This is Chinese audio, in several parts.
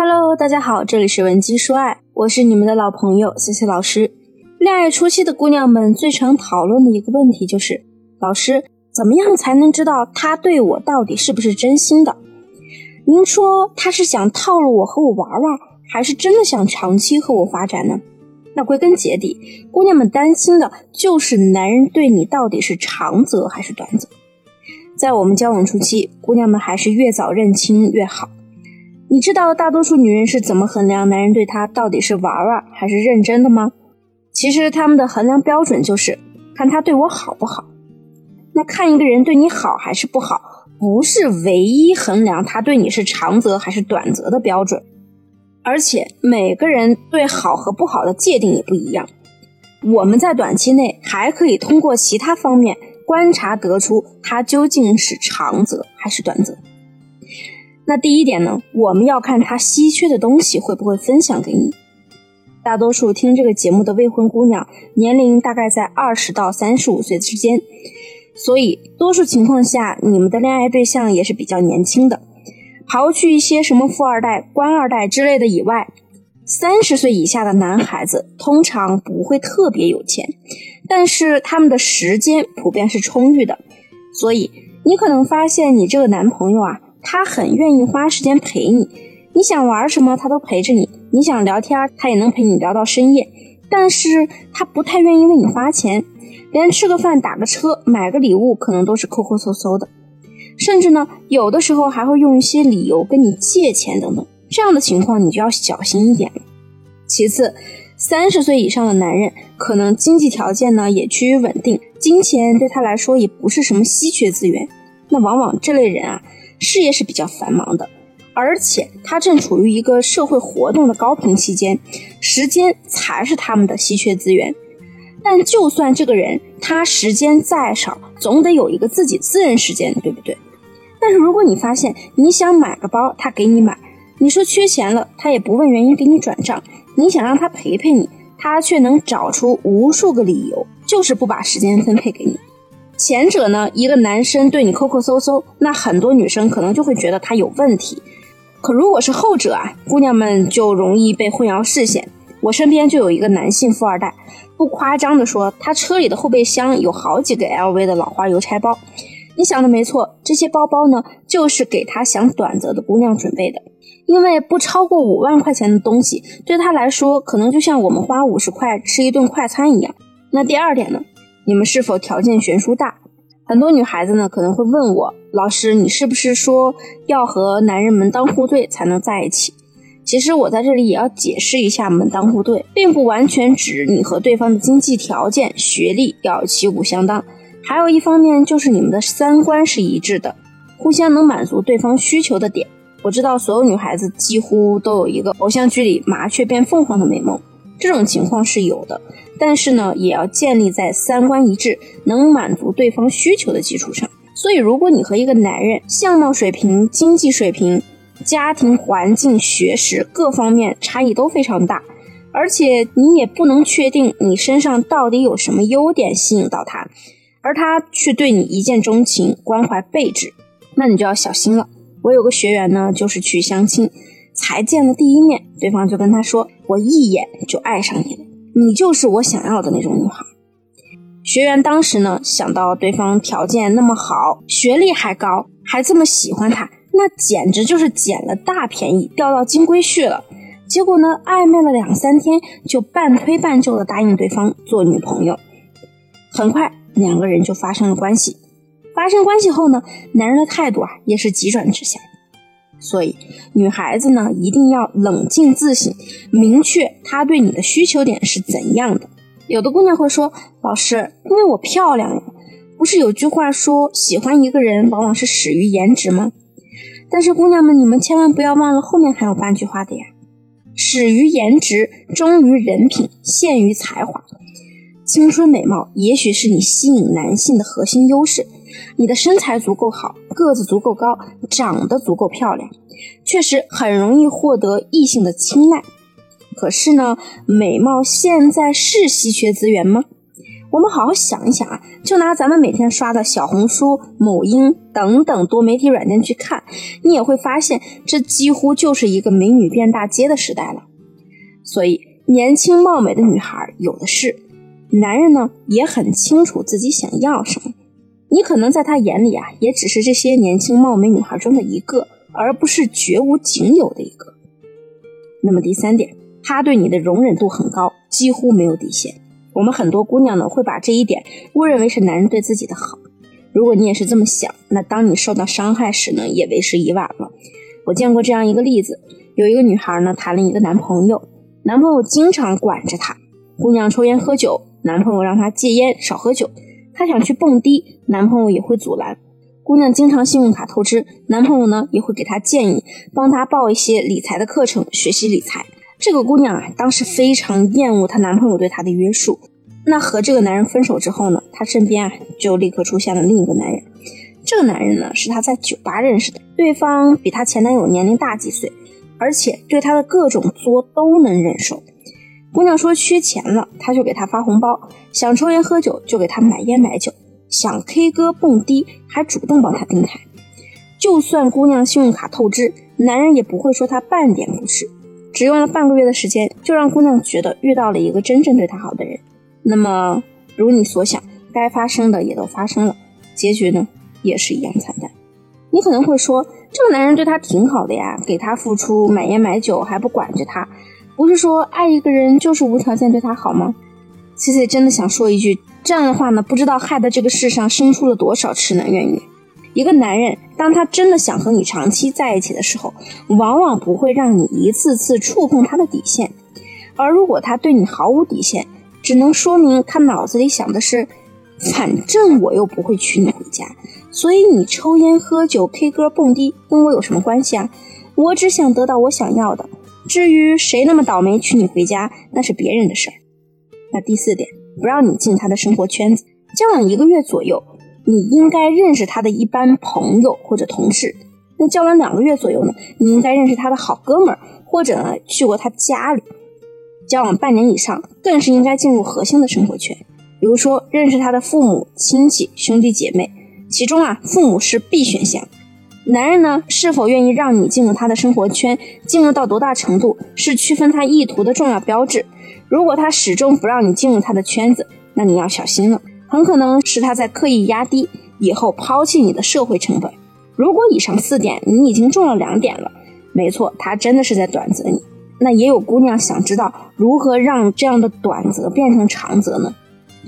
Hello，大家好，这里是文姬说爱，我是你们的老朋友 C C 老师。恋爱初期的姑娘们最常讨论的一个问题就是，老师怎么样才能知道他对我到底是不是真心的？您说他是想套路我和我玩玩，还是真的想长期和我发展呢？那归根结底，姑娘们担心的就是男人对你到底是长则还是短则。在我们交往初期，姑娘们还是越早认清越好。你知道大多数女人是怎么衡量男人对她到底是玩玩还是认真的吗？其实他们的衡量标准就是看他对我好不好。那看一个人对你好还是不好，不是唯一衡量他对你是长则还是短则的标准。而且每个人对好和不好的界定也不一样。我们在短期内还可以通过其他方面观察得出他究竟是长则还是短则。那第一点呢，我们要看他稀缺的东西会不会分享给你。大多数听这个节目的未婚姑娘年龄大概在二十到三十五岁之间，所以多数情况下你们的恋爱对象也是比较年轻的。刨去一些什么富二代、官二代之类的以外，三十岁以下的男孩子通常不会特别有钱，但是他们的时间普遍是充裕的，所以你可能发现你这个男朋友啊。他很愿意花时间陪你，你想玩什么他都陪着你，你想聊天他也能陪你聊到深夜。但是他不太愿意为你花钱，连吃个饭、打个车、买个礼物可能都是抠抠搜搜的，甚至呢，有的时候还会用一些理由跟你借钱等等。这样的情况你就要小心一点了。其次，三十岁以上的男人可能经济条件呢也趋于稳定，金钱对他来说也不是什么稀缺资源。那往往这类人啊。事业是比较繁忙的，而且他正处于一个社会活动的高频期间，时间才是他们的稀缺资源。但就算这个人他时间再少，总得有一个自己私人时间，对不对？但是如果你发现你想买个包，他给你买；你说缺钱了，他也不问原因给你转账；你想让他陪陪你，他却能找出无数个理由，就是不把时间分配给你。前者呢，一个男生对你抠抠搜搜，那很多女生可能就会觉得他有问题。可如果是后者啊，姑娘们就容易被混淆视线。我身边就有一个男性富二代，不夸张的说，他车里的后备箱有好几个 LV 的老花邮差包。你想的没错，这些包包呢，就是给他想短则的姑娘准备的。因为不超过五万块钱的东西，对他来说，可能就像我们花五十块吃一顿快餐一样。那第二点呢？你们是否条件悬殊大？很多女孩子呢可能会问我，老师，你是不是说要和男人门当户对才能在一起？其实我在这里也要解释一下，门当户对并不完全指你和对方的经济条件、学历要旗鼓相当，还有一方面就是你们的三观是一致的，互相能满足对方需求的点。我知道所有女孩子几乎都有一个偶像剧里麻雀变凤凰的美梦。这种情况是有的，但是呢，也要建立在三观一致、能满足对方需求的基础上。所以，如果你和一个男人相貌水平、经济水平、家庭环境、学识各方面差异都非常大，而且你也不能确定你身上到底有什么优点吸引到他，而他却对你一见钟情、关怀备至，那你就要小心了。我有个学员呢，就是去相亲。才见了第一面，对方就跟他说：“我一眼就爱上你了，你就是我想要的那种女孩。”学员当时呢想到对方条件那么好，学历还高，还这么喜欢他，那简直就是捡了大便宜，钓到金龟婿了。结果呢，暧昧了两三天，就半推半就的答应对方做女朋友。很快，两个人就发生了关系。发生关系后呢，男人的态度啊也是急转直下。所以，女孩子呢一定要冷静自省，明确她对你的需求点是怎样的。有的姑娘会说：“老师，因为我漂亮呀。”不是有句话说，喜欢一个人往往是始于颜值吗？但是姑娘们，你们千万不要忘了后面还有半句话的呀：“始于颜值，忠于人品，陷于才华。”青春美貌也许是你吸引男性的核心优势。你的身材足够好，个子足够高，长得足够漂亮，确实很容易获得异性的青睐。可是呢，美貌现在是稀缺资源吗？我们好好想一想啊，就拿咱们每天刷的小红书、某音等等多媒体软件去看，你也会发现，这几乎就是一个美女遍大街的时代了。所以，年轻貌美的女孩有的是，男人呢也很清楚自己想要什么。你可能在他眼里啊，也只是这些年轻貌美女孩中的一个，而不是绝无仅有的一个。那么第三点，他对你的容忍度很高，几乎没有底线。我们很多姑娘呢，会把这一点误认为是男人对自己的好。如果你也是这么想，那当你受到伤害时呢，也为时已晚了。我见过这样一个例子：有一个女孩呢，谈了一个男朋友，男朋友经常管着她。姑娘抽烟喝酒，男朋友让她戒烟少喝酒。她想去蹦迪，男朋友也会阻拦。姑娘经常信用卡透支，男朋友呢也会给她建议，帮她报一些理财的课程，学习理财。这个姑娘啊，当时非常厌恶她男朋友对她的约束。那和这个男人分手之后呢，她身边啊就立刻出现了另一个男人。这个男人呢是她在酒吧认识的，对方比她前男友年龄大几岁，而且对她的各种作都能忍受。姑娘说缺钱了，他就给她发红包；想抽烟喝酒就给她买烟买酒；想 K 歌蹦迪还主动帮她订台。就算姑娘信用卡透支，男人也不会说她半点不是。只用了半个月的时间，就让姑娘觉得遇到了一个真正对她好的人。那么，如你所想，该发生的也都发生了，结局呢，也是一样惨淡。你可能会说，这个男人对她挺好的呀，给她付出，买烟买酒，还不管着她，不是说爱一个人就是无条件对他好吗？C C 真的想说一句，这样的话呢，不知道害得这个世上生出了多少痴男怨女。一个男人，当他真的想和你长期在一起的时候，往往不会让你一次次触碰他的底线。而如果他对你毫无底线，只能说明他脑子里想的是：反正我又不会娶你回家，所以你抽烟喝酒、K 歌蹦迪跟我有什么关系啊？我只想得到我想要的。至于谁那么倒霉娶你回家，那是别人的事儿。那第四点，不让你进他的生活圈子，交往一个月左右。你应该认识他的一般朋友或者同事。那交往两个月左右呢？你应该认识他的好哥们儿，或者呢去过他家里。交往半年以上，更是应该进入核心的生活圈。比如说，认识他的父母亲戚、兄弟姐妹，其中啊，父母是必选项。男人呢，是否愿意让你进入他的生活圈，进入到多大程度，是区分他意图的重要标志。如果他始终不让你进入他的圈子，那你要小心了。很可能是他在刻意压低以后抛弃你的社会成本。如果以上四点你已经中了两点了，没错，他真的是在短择你。那也有姑娘想知道如何让这样的短则变成长则呢？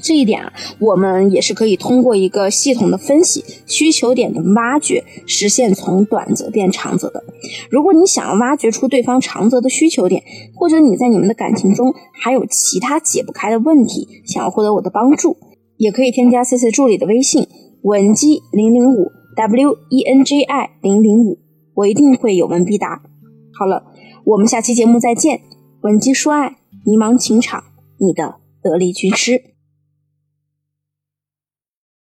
这一点啊，我们也是可以通过一个系统的分析、需求点的挖掘，实现从短则变长则的。如果你想要挖掘出对方长则的需求点，或者你在你们的感情中还有其他解不开的问题，想要获得我的帮助。也可以添加 C C 助理的微信文姬零零五 W E N J I 零零五，我一定会有问必答。好了，我们下期节目再见。文姬说爱，迷茫情场，你的得力军师。